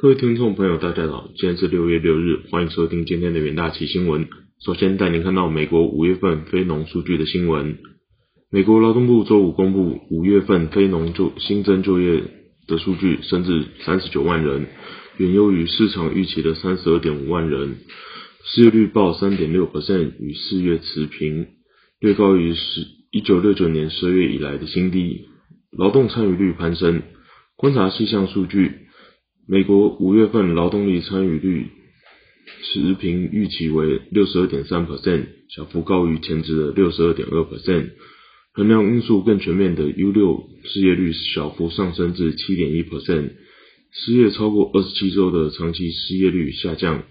各位听众朋友，大家好，今天是六月六日，欢迎收听今天的元大奇新闻。首先带您看到美国五月份非农数据的新闻。美国劳动部周五公布五月份非农就新增就业的数据，升至三十九万人，远优于市场预期的三十二点五万人。失业率报三点六 percent，与四月持平，略高于十一九六九年十二月以来的新低。劳动参与率攀升。观察细项数据，美国五月份劳动力参与率持平，预期为六十二点三 percent，小幅高于前值的六十二点二 percent。衡量因素更全面的 U 六失业率小幅上升至七点一 percent，失业超过二十七周的长期失业率下降，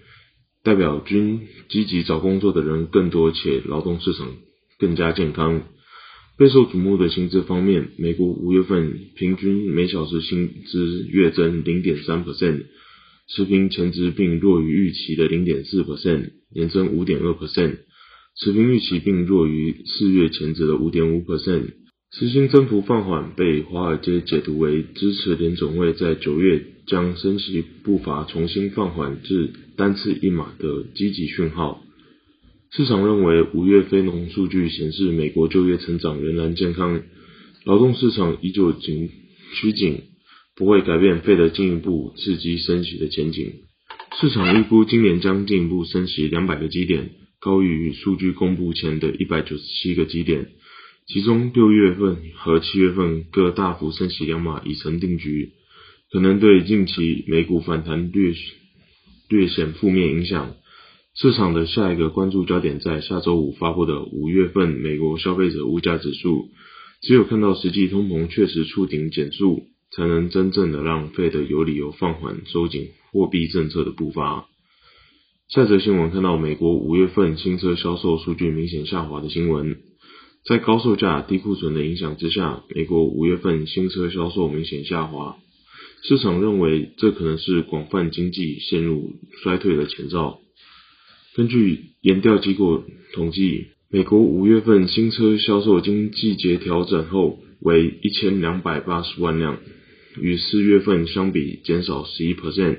代表均积极找工作的人更多，且劳动市场更加健康。备受瞩目的薪资方面，美国五月份平均每小时薪资月增零点三 percent，持平前值并弱于预期的零点四 percent，年增五点二 percent，持平预期并弱于四月前值的五点五 percent。实薪增幅放缓被华尔街解读为支持联总会在九月将升息步伐重新放缓至单次一码的积极讯号。市场认为，五月非农数据显示美国就业成长仍然健康，劳动市场依旧紧趋紧，不会改变费的进一步刺激升息的前景。市场预估今年将进一步升息两百个基点，高于数据公布前的一百九十七个基点。其中六月份和七月份各大幅升息两码已成定局，可能对近期美股反弹略略显负面影响。市场的下一个关注焦点在下周五发布的五月份美国消费者物价指数，只有看到实际通膨确实触顶减速，才能真正的让费德有理由放缓收紧货币政策的步伐。下则新闻看到美国五月份新车销售数据明显下滑的新闻，在高售价、低库存的影响之下，美国五月份新车销售明显下滑，市场认为这可能是广泛经济陷入衰退的前兆。根据研调机构统计，美国五月份新车销售经季节调整后为一千两百八十万辆，与四月份相比减少十一 percent，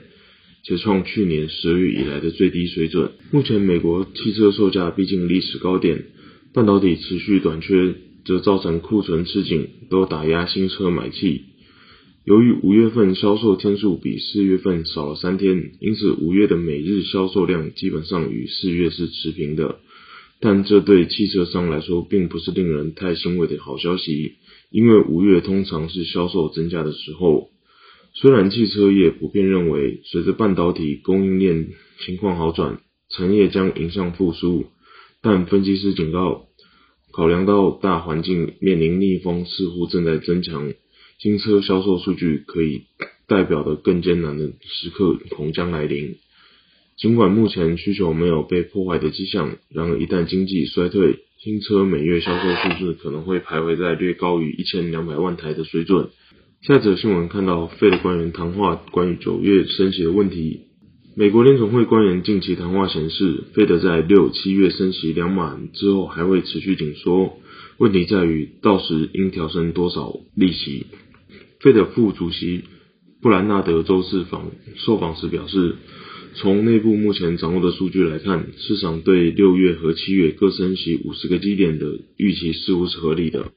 且创去年十二月以来的最低水准。目前美国汽车售价逼近历史高点，半导体持续短缺，则造成库存吃紧，都打压新车买气。由于五月份销售天数比四月份少了三天，因此五月的每日销售量基本上与四月是持平的。但这对汽车商来说并不是令人太欣慰的好消息，因为五月通常是销售增加的时候。虽然汽车业普遍认为，随着半导体供应链情况好转，产业将迎向复苏，但分析师警告，考量到大环境面临逆风似乎正在增强。新车销售数据可以代表的更艰难的时刻恐将来临。尽管目前需求没有被破坏的迹象，然而一旦经济衰退，新车每月销售数字可能会徘徊在略高于一千两百万台的水准。下则新闻看到费的官员谈话关于九月升息的问题。美国联总会官员近期谈话显示，费德在六七月升息两码之后还会持续紧缩，问题在于到时应调升多少利息。费德副主席布兰纳德周四访受访时表示，从内部目前掌握的数据来看，市场对六月和七月各升息五十个基点的预期似乎是合理的。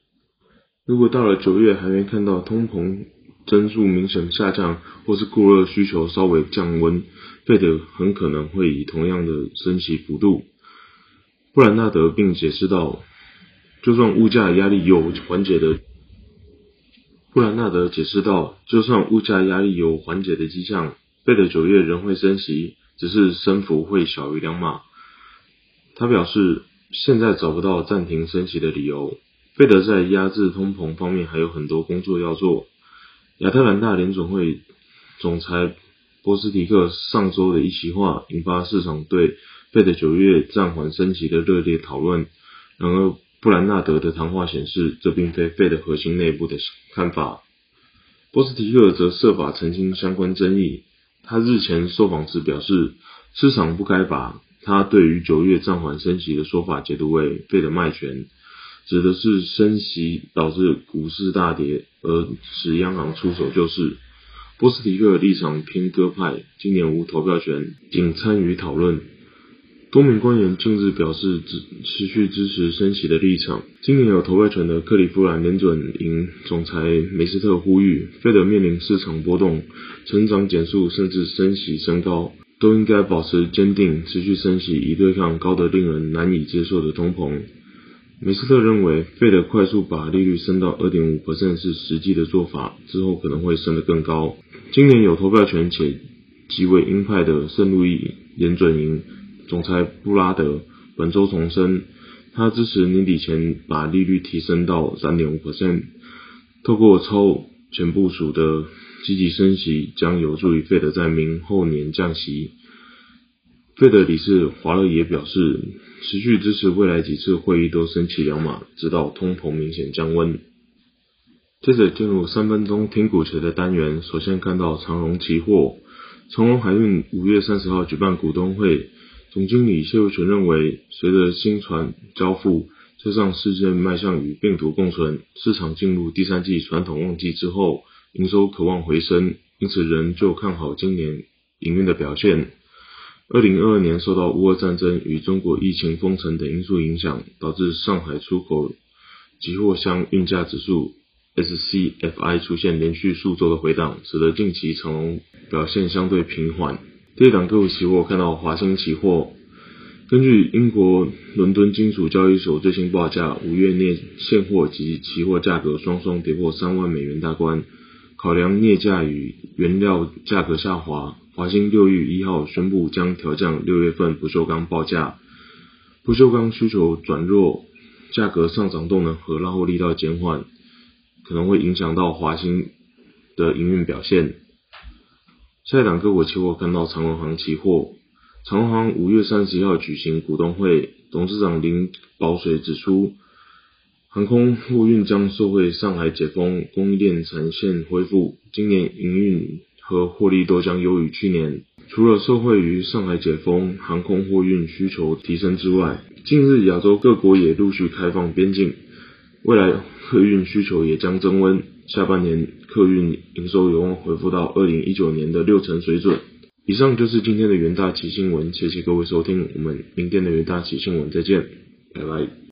如果到了九月还没看到通膨增速明显下降，或是过热需求稍微降温，费德很可能会以同样的升息幅度。布兰纳德并解释道，就算物价压力有缓解的。布兰纳德解释道：“就算物价压力有缓解的迹象，费的九月仍会升息，只是升幅会小于两码。”他表示，现在找不到暂停升息的理由。费德在压制通膨方面还有很多工作要做。亚特兰大联总会总裁波斯提克上周的一席话，引发市场对费的九月暂缓升息的热烈讨论。然而，布兰纳德的谈话显示，这并非费的核心内部的看法。波斯提克则设法澄清相关争议。他日前受访时表示，市场不该把他对于九月暂缓升息的说法解读为费的卖权，指的是升息导致股市大跌而使央行出手救市。波斯提克立场偏鸽派，今年无投票权，仅参与讨论。多名官员近日表示支持续支持升息的立场。今年有投票权的克利夫兰联准银总裁梅斯特呼吁，费德面临市场波动、成长减速，甚至升息升高，都应该保持坚定，持续升息，以对抗高得令人难以接受的通膨。梅斯特认为，费德快速把利率升到二点五%是实际的做法，之后可能会升得更高。今年有投票权且极为鹰派的圣路易联准银。总裁布拉德本周重申，他支持年底前把利率提升到三点五 percent，透过超前部署的积极升息，将有助于费德在明后年降息。费德理事华勒也表示，持续支持未来几次会议都升起两码，直到通膨明显降温。接着进入三分钟听股学的单元，首先看到长荣期货，长荣海运五月三十号举办股东会。总经理谢维全认为，随着新船交付，车上事件迈向与病毒共存，市场进入第三季传统旺季之后，营收渴望回升，因此仍旧看好今年营运的表现。二零二二年受到乌俄战争与中国疫情封城等因素影响，导致上海出口集货箱运价指数 SCFI 出现连续数周的回档，使得近期长龙表现相对平缓。第一档个股期货看到华兴期货，根据英国伦敦金属交易所最新报价，五月镍现货及期货价格双双跌破三万美元大关。考量镍价与原料价格下滑，华兴六月一号宣布将调降六月份不锈钢报价。不锈钢需求转弱，价格上涨动能和拉货力道减缓，可能会影响到华兴的营运表现。下一档个股期货看到长荣行期货，长荣行五月三十一号举行股东会，董事长林宝水指出，航空货运将受惠上海解封，供应链产线恢复，今年营运和获利都将优于去年。除了受惠于上海解封、航空货运需求提升之外，近日亚洲各国也陆续开放边境，未来客运需求也将增温。下半年客运营收有望恢复到二零一九年的六成水准。以上就是今天的元大旗新闻，谢谢各位收听，我们明天的元大旗新闻再见，拜拜。